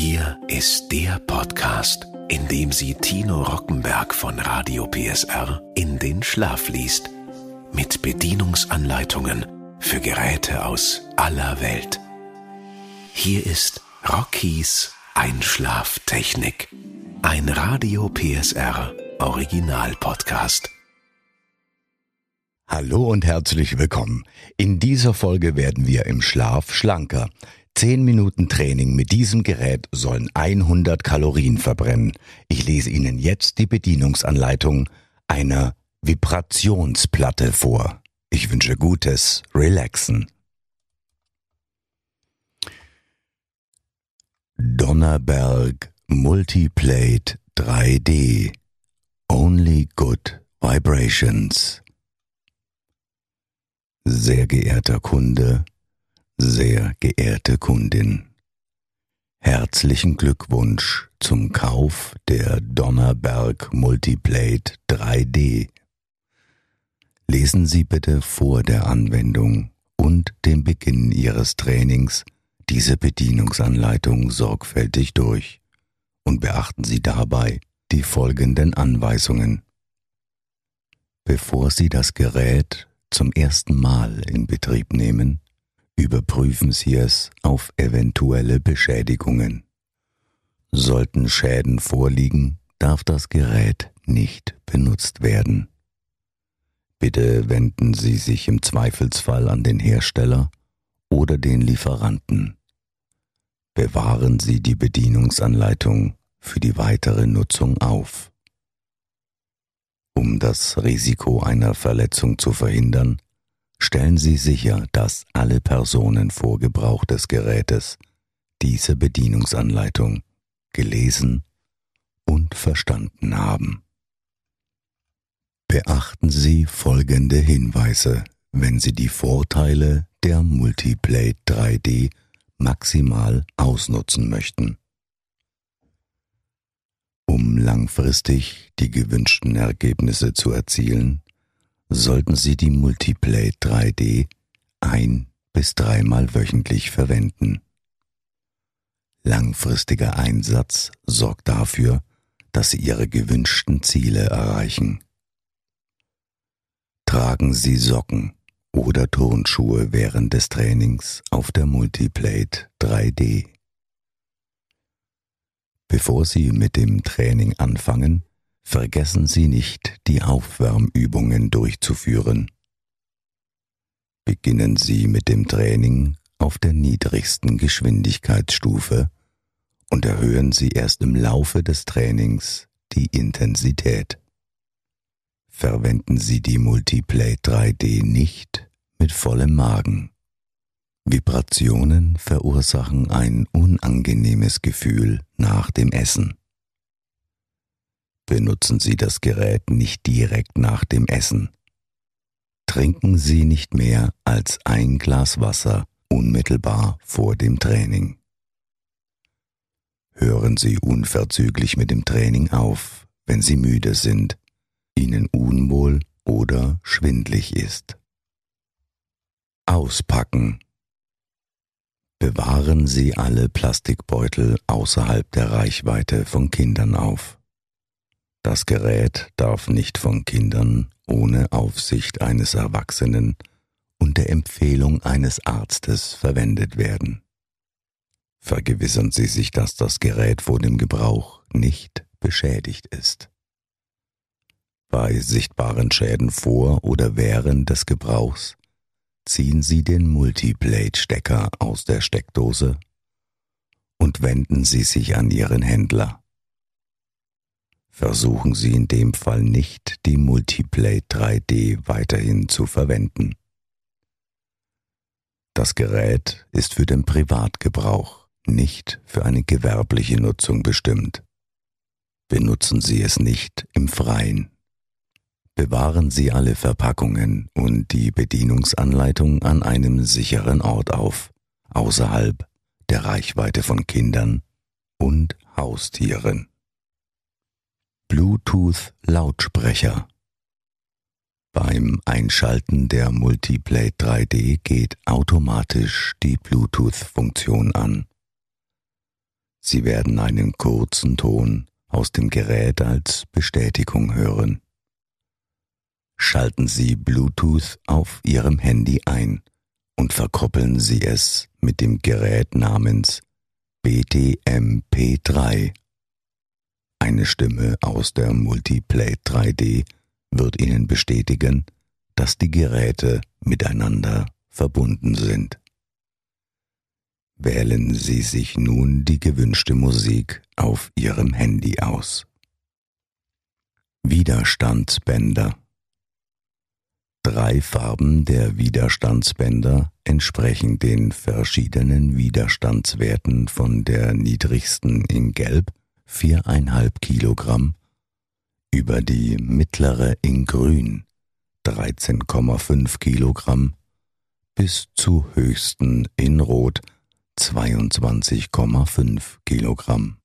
Hier ist der Podcast, in dem sie Tino Rockenberg von Radio PSR in den Schlaf liest. Mit Bedienungsanleitungen für Geräte aus aller Welt. Hier ist Rockies Einschlaftechnik. Ein Radio PSR Original Podcast. Hallo und herzlich willkommen. In dieser Folge werden wir im Schlaf schlanker. Zehn Minuten Training mit diesem Gerät sollen 100 Kalorien verbrennen. Ich lese Ihnen jetzt die Bedienungsanleitung einer Vibrationsplatte vor. Ich wünsche gutes Relaxen. Donnerberg Multiplate 3D Only Good Vibrations sehr geehrter Kunde, sehr geehrte Kundin, herzlichen Glückwunsch zum Kauf der Donnerberg Multiplate 3D. Lesen Sie bitte vor der Anwendung und dem Beginn Ihres Trainings diese Bedienungsanleitung sorgfältig durch und beachten Sie dabei die folgenden Anweisungen. Bevor Sie das Gerät zum ersten Mal in Betrieb nehmen, überprüfen Sie es auf eventuelle Beschädigungen. Sollten Schäden vorliegen, darf das Gerät nicht benutzt werden. Bitte wenden Sie sich im Zweifelsfall an den Hersteller oder den Lieferanten. Bewahren Sie die Bedienungsanleitung für die weitere Nutzung auf. Um das Risiko einer Verletzung zu verhindern, stellen Sie sicher, dass alle Personen vor Gebrauch des Gerätes diese Bedienungsanleitung gelesen und verstanden haben. Beachten Sie folgende Hinweise, wenn Sie die Vorteile der Multiplate 3D maximal ausnutzen möchten. Um langfristig die gewünschten Ergebnisse zu erzielen, sollten Sie die Multiplate 3D ein bis dreimal wöchentlich verwenden. Langfristiger Einsatz sorgt dafür, dass Sie Ihre gewünschten Ziele erreichen. Tragen Sie Socken oder Turnschuhe während des Trainings auf der Multiplate 3D. Bevor Sie mit dem Training anfangen, vergessen Sie nicht, die Aufwärmübungen durchzuführen. Beginnen Sie mit dem Training auf der niedrigsten Geschwindigkeitsstufe und erhöhen Sie erst im Laufe des Trainings die Intensität. Verwenden Sie die Multiplate 3D nicht mit vollem Magen. Vibrationen verursachen ein unangenehmes Gefühl nach dem Essen. Benutzen Sie das Gerät nicht direkt nach dem Essen. Trinken Sie nicht mehr als ein Glas Wasser unmittelbar vor dem Training. Hören Sie unverzüglich mit dem Training auf, wenn Sie müde sind, Ihnen unwohl oder schwindlig ist. Auspacken Bewahren Sie alle Plastikbeutel außerhalb der Reichweite von Kindern auf. Das Gerät darf nicht von Kindern ohne Aufsicht eines Erwachsenen und der Empfehlung eines Arztes verwendet werden. Vergewissern Sie sich, dass das Gerät vor dem Gebrauch nicht beschädigt ist. Bei sichtbaren Schäden vor oder während des Gebrauchs ziehen Sie den Multiplate-Stecker aus der Steckdose und wenden Sie sich an Ihren Händler. Versuchen Sie in dem Fall nicht, die Multiplate 3D weiterhin zu verwenden. Das Gerät ist für den Privatgebrauch, nicht für eine gewerbliche Nutzung bestimmt. Benutzen Sie es nicht im Freien. Bewahren Sie alle Verpackungen und die Bedienungsanleitung an einem sicheren Ort auf, außerhalb der Reichweite von Kindern und Haustieren. Bluetooth-Lautsprecher Beim Einschalten der Multiplate 3D geht automatisch die Bluetooth-Funktion an. Sie werden einen kurzen Ton aus dem Gerät als Bestätigung hören. Schalten Sie Bluetooth auf Ihrem Handy ein und verkoppeln Sie es mit dem Gerät namens BTMP3. Eine Stimme aus der Multiplate 3D wird Ihnen bestätigen, dass die Geräte miteinander verbunden sind. Wählen Sie sich nun die gewünschte Musik auf Ihrem Handy aus. Widerstandsbänder Drei Farben der Widerstandsbänder entsprechen den verschiedenen Widerstandswerten von der niedrigsten in Gelb 4,5 Kilogramm über die mittlere in Grün 13,5 Kilogramm bis zu höchsten in Rot 22,5 Kilogramm.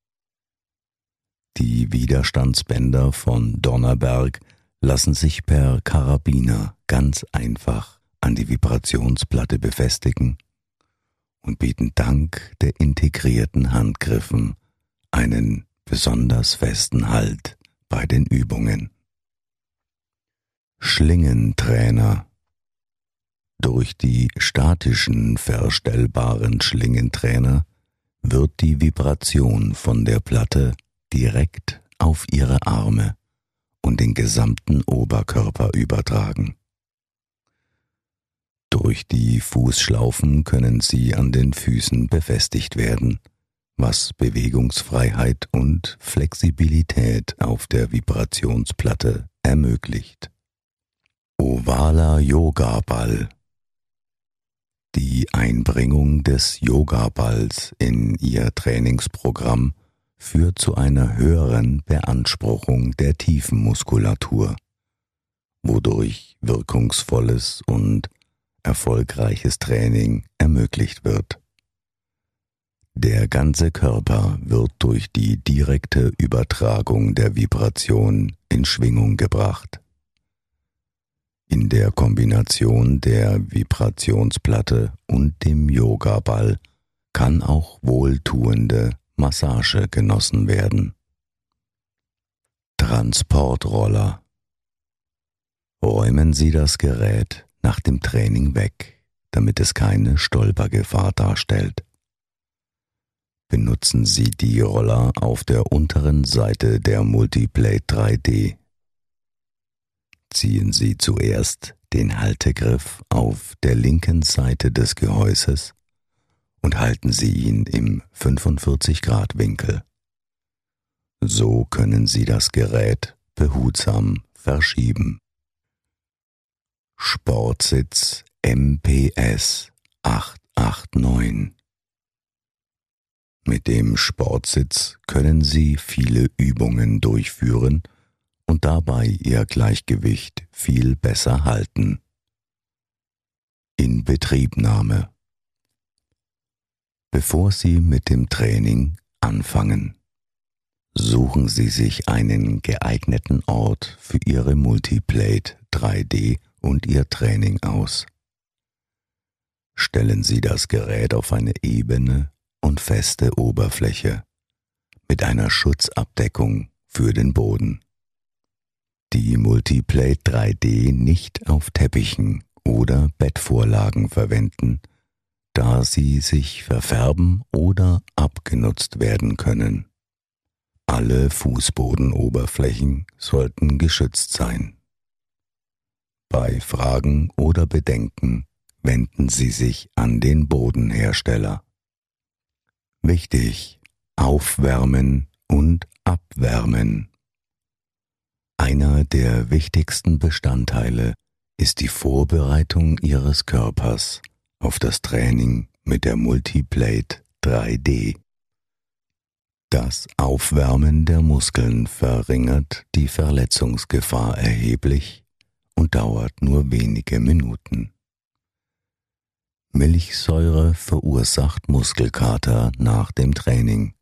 Die Widerstandsbänder von Donnerberg lassen sich per Karabiner ganz einfach an die Vibrationsplatte befestigen und bieten dank der integrierten Handgriffen einen besonders festen Halt bei den Übungen. Schlingentrainer durch die statischen verstellbaren Schlingentrainer wird die Vibration von der Platte direkt auf ihre Arme und den gesamten Oberkörper übertragen. Durch die Fußschlaufen können sie an den Füßen befestigt werden, was Bewegungsfreiheit und Flexibilität auf der Vibrationsplatte ermöglicht. Ovaler Yoga-Ball die Einbringung des Yoga-Balls in ihr Trainingsprogramm führt zu einer höheren Beanspruchung der Tiefenmuskulatur, wodurch wirkungsvolles und erfolgreiches Training ermöglicht wird. Der ganze Körper wird durch die direkte Übertragung der Vibration in Schwingung gebracht. In der Kombination der Vibrationsplatte und dem Yogaball kann auch wohltuende Massage genossen werden. Transportroller Räumen Sie das Gerät nach dem Training weg, damit es keine Stolpergefahr darstellt. Benutzen Sie die Roller auf der unteren Seite der Multiplate 3D ziehen Sie zuerst den Haltegriff auf der linken Seite des Gehäuses und halten Sie ihn im 45 Grad Winkel. So können Sie das Gerät behutsam verschieben. Sportsitz MPS 889 Mit dem Sportsitz können Sie viele Übungen durchführen und dabei ihr Gleichgewicht viel besser halten. In Betriebnahme. Bevor Sie mit dem Training anfangen, suchen Sie sich einen geeigneten Ort für Ihre Multiplate 3D und Ihr Training aus. Stellen Sie das Gerät auf eine ebene und feste Oberfläche mit einer Schutzabdeckung für den Boden die Multiplate 3D nicht auf Teppichen oder Bettvorlagen verwenden, da sie sich verfärben oder abgenutzt werden können. Alle Fußbodenoberflächen sollten geschützt sein. Bei Fragen oder Bedenken wenden Sie sich an den Bodenhersteller. Wichtig, aufwärmen und abwärmen. Einer der wichtigsten Bestandteile ist die Vorbereitung Ihres Körpers auf das Training mit der Multiplate 3D. Das Aufwärmen der Muskeln verringert die Verletzungsgefahr erheblich und dauert nur wenige Minuten. Milchsäure verursacht Muskelkater nach dem Training.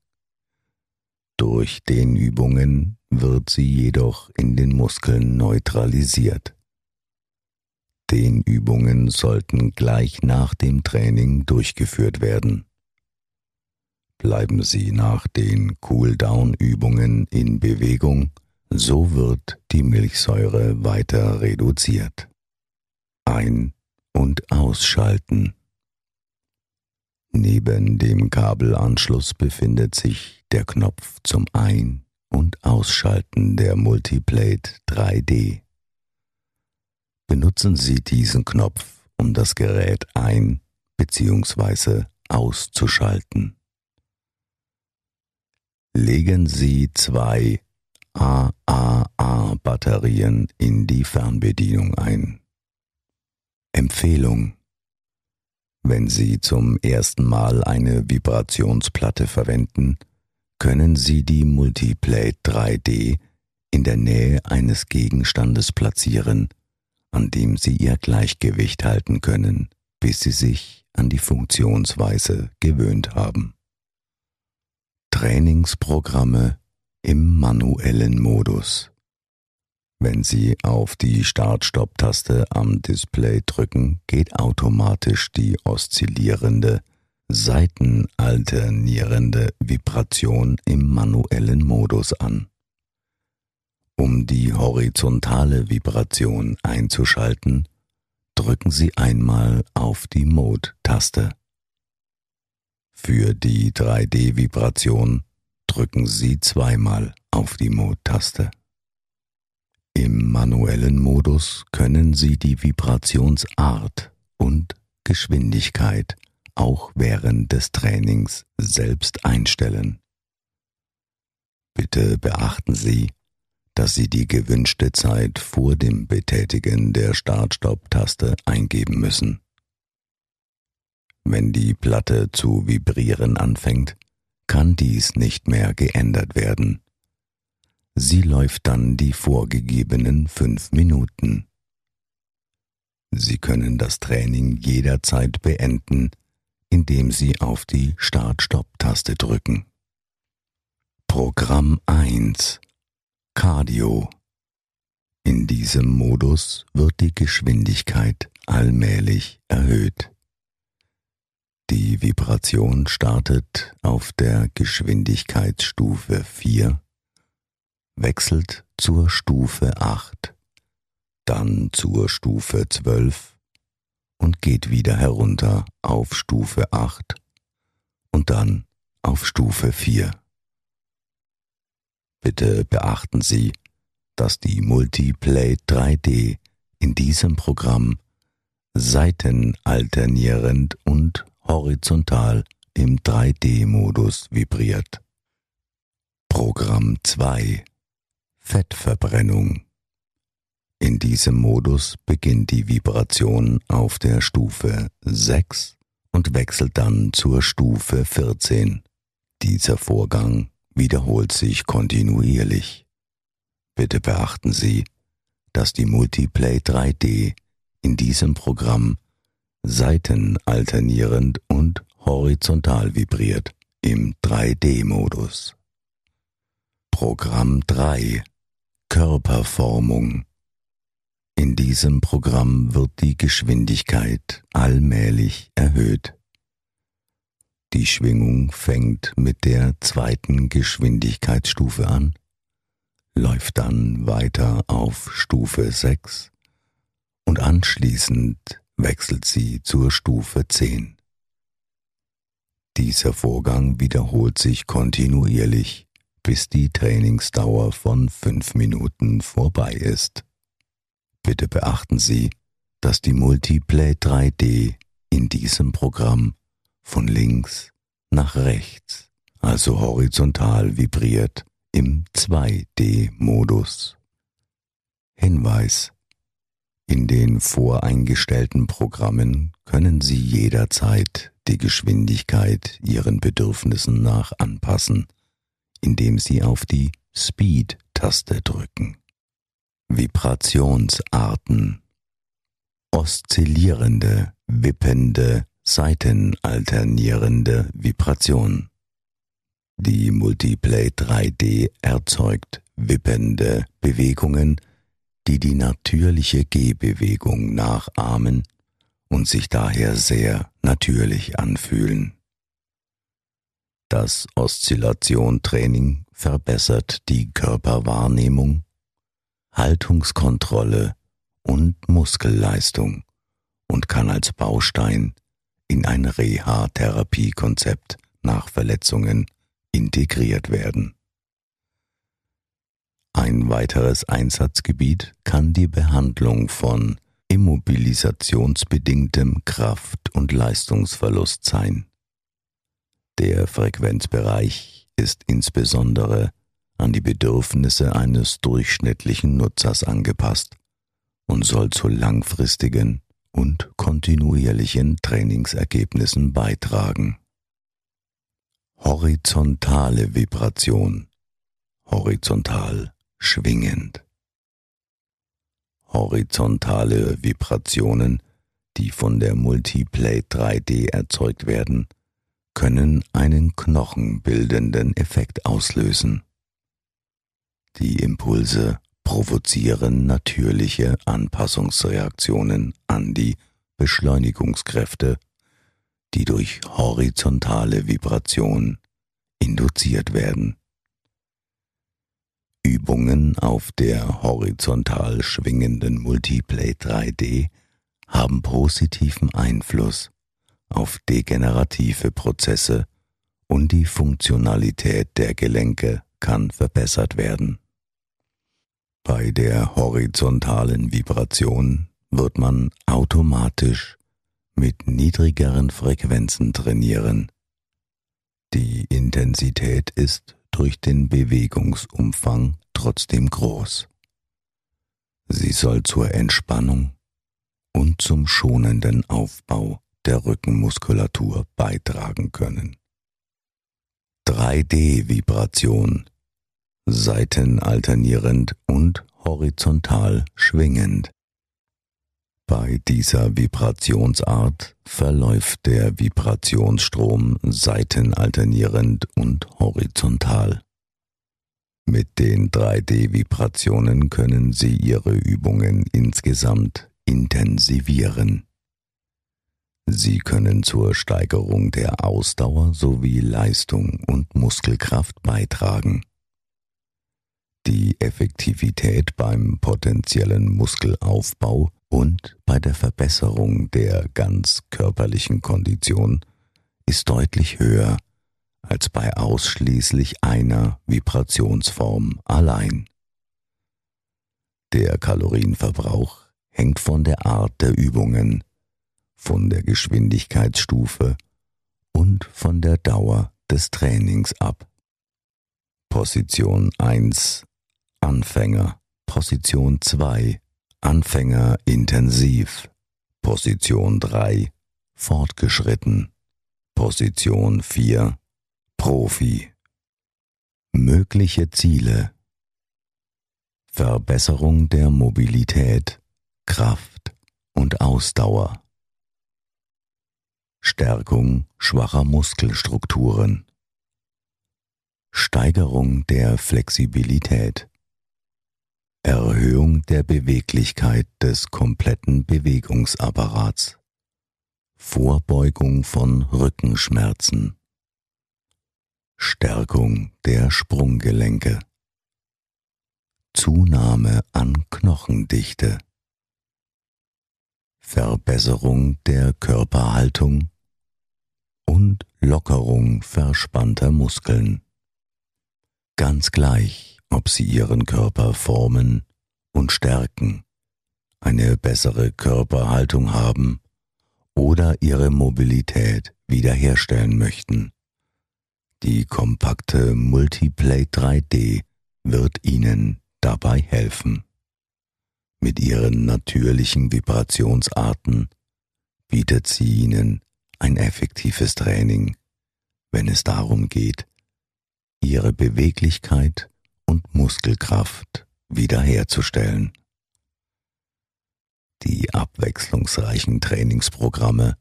Durch Dehnübungen wird sie jedoch in den Muskeln neutralisiert. Dehnübungen sollten gleich nach dem Training durchgeführt werden. bleiben Sie nach den Cool-Down-Übungen in Bewegung, so wird die Milchsäure weiter reduziert. Ein- und ausschalten. Neben dem Kabelanschluss befindet sich der Knopf zum Ein- und Ausschalten der Multiplate 3D. Benutzen Sie diesen Knopf, um das Gerät ein- bzw. auszuschalten. Legen Sie zwei AAA-Batterien in die Fernbedienung ein. Empfehlung wenn Sie zum ersten Mal eine Vibrationsplatte verwenden, können Sie die Multiplate 3D in der Nähe eines Gegenstandes platzieren, an dem Sie Ihr Gleichgewicht halten können, bis Sie sich an die Funktionsweise gewöhnt haben. Trainingsprogramme im manuellen Modus wenn Sie auf die Start-Stopp-Taste am Display drücken, geht automatisch die oszillierende, seitenalternierende Vibration im manuellen Modus an. Um die horizontale Vibration einzuschalten, drücken Sie einmal auf die Mode-Taste. Für die 3D-Vibration drücken Sie zweimal auf die Mode-Taste. Im manuellen Modus können Sie die Vibrationsart und Geschwindigkeit auch während des Trainings selbst einstellen. Bitte beachten Sie, dass Sie die gewünschte Zeit vor dem Betätigen der Start-Stopp-Taste eingeben müssen. Wenn die Platte zu vibrieren anfängt, kann dies nicht mehr geändert werden. Sie läuft dann die vorgegebenen fünf Minuten. Sie können das Training jederzeit beenden, indem Sie auf die Start-Stopp-Taste drücken. Programm 1 Cardio In diesem Modus wird die Geschwindigkeit allmählich erhöht. Die Vibration startet auf der Geschwindigkeitsstufe 4 wechselt zur Stufe 8, dann zur Stufe 12 und geht wieder herunter auf Stufe 8 und dann auf Stufe 4. Bitte beachten Sie, dass die Multiplate 3D in diesem Programm seitenalternierend und horizontal im 3D-Modus vibriert. Programm 2 Fettverbrennung. In diesem Modus beginnt die Vibration auf der Stufe 6 und wechselt dann zur Stufe 14. Dieser Vorgang wiederholt sich kontinuierlich. Bitte beachten Sie, dass die Multiplate 3D in diesem Programm seitenalternierend und horizontal vibriert im 3D-Modus. Programm 3 Körperformung. In diesem Programm wird die Geschwindigkeit allmählich erhöht. Die Schwingung fängt mit der zweiten Geschwindigkeitsstufe an, läuft dann weiter auf Stufe 6 und anschließend wechselt sie zur Stufe 10. Dieser Vorgang wiederholt sich kontinuierlich bis die Trainingsdauer von fünf Minuten vorbei ist. Bitte beachten Sie, dass die Multiplay 3D in diesem Programm von links nach rechts, also horizontal vibriert im 2D-Modus. Hinweis. In den voreingestellten Programmen können Sie jederzeit die Geschwindigkeit Ihren Bedürfnissen nach anpassen indem Sie auf die Speed-Taste drücken. Vibrationsarten Oszillierende, wippende, seitenalternierende Vibration. Die Multiplay 3D erzeugt wippende Bewegungen, die die natürliche Gehbewegung nachahmen und sich daher sehr natürlich anfühlen. Das Oszillation-Training verbessert die Körperwahrnehmung, Haltungskontrolle und Muskelleistung und kann als Baustein in ein Reha-Therapiekonzept nach Verletzungen integriert werden. Ein weiteres Einsatzgebiet kann die Behandlung von immobilisationsbedingtem Kraft- und Leistungsverlust sein. Der Frequenzbereich ist insbesondere an die Bedürfnisse eines durchschnittlichen Nutzers angepasst und soll zu langfristigen und kontinuierlichen Trainingsergebnissen beitragen. Horizontale Vibration horizontal schwingend. Horizontale Vibrationen, die von der Multiplate 3D erzeugt werden, können einen knochenbildenden Effekt auslösen. Die Impulse provozieren natürliche Anpassungsreaktionen an die Beschleunigungskräfte, die durch horizontale Vibration induziert werden. Übungen auf der horizontal schwingenden Multiplate 3D haben positiven Einfluss auf degenerative Prozesse und die Funktionalität der Gelenke kann verbessert werden. Bei der horizontalen Vibration wird man automatisch mit niedrigeren Frequenzen trainieren. Die Intensität ist durch den Bewegungsumfang trotzdem groß. Sie soll zur Entspannung und zum schonenden Aufbau der Rückenmuskulatur beitragen können. 3D-Vibration seitenalternierend und horizontal schwingend. Bei dieser Vibrationsart verläuft der Vibrationsstrom seitenalternierend und horizontal. Mit den 3D-Vibrationen können Sie Ihre Übungen insgesamt intensivieren. Sie können zur Steigerung der Ausdauer sowie Leistung und Muskelkraft beitragen. Die Effektivität beim potenziellen Muskelaufbau und bei der Verbesserung der ganz körperlichen Kondition ist deutlich höher als bei ausschließlich einer Vibrationsform allein. Der Kalorienverbrauch hängt von der Art der Übungen, von der Geschwindigkeitsstufe und von der Dauer des Trainings ab. Position 1 Anfänger Position 2 Anfänger intensiv. Position 3 fortgeschritten. Position 4 Profi. Mögliche Ziele. Verbesserung der Mobilität, Kraft und Ausdauer. Stärkung schwacher Muskelstrukturen. Steigerung der Flexibilität. Erhöhung der Beweglichkeit des kompletten Bewegungsapparats, Vorbeugung von Rückenschmerzen, Stärkung der Sprunggelenke, Zunahme an Knochendichte, Verbesserung der Körperhaltung und Lockerung verspannter Muskeln. Ganz gleich, ob sie ihren Körper formen und stärken, eine bessere Körperhaltung haben oder ihre Mobilität wiederherstellen möchten. Die kompakte Multiplate 3D wird Ihnen dabei helfen. Mit ihren natürlichen Vibrationsarten bietet sie Ihnen ein effektives Training, wenn es darum geht, Ihre Beweglichkeit und Muskelkraft wiederherzustellen. Die abwechslungsreichen Trainingsprogramme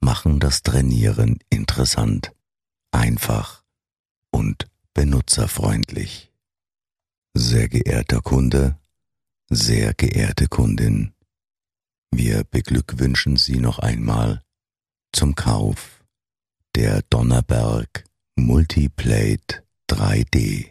machen das Trainieren interessant, einfach und benutzerfreundlich. Sehr geehrter Kunde, sehr geehrte Kundin, wir beglückwünschen Sie noch einmal zum Kauf der Donnerberg Multiplate 3D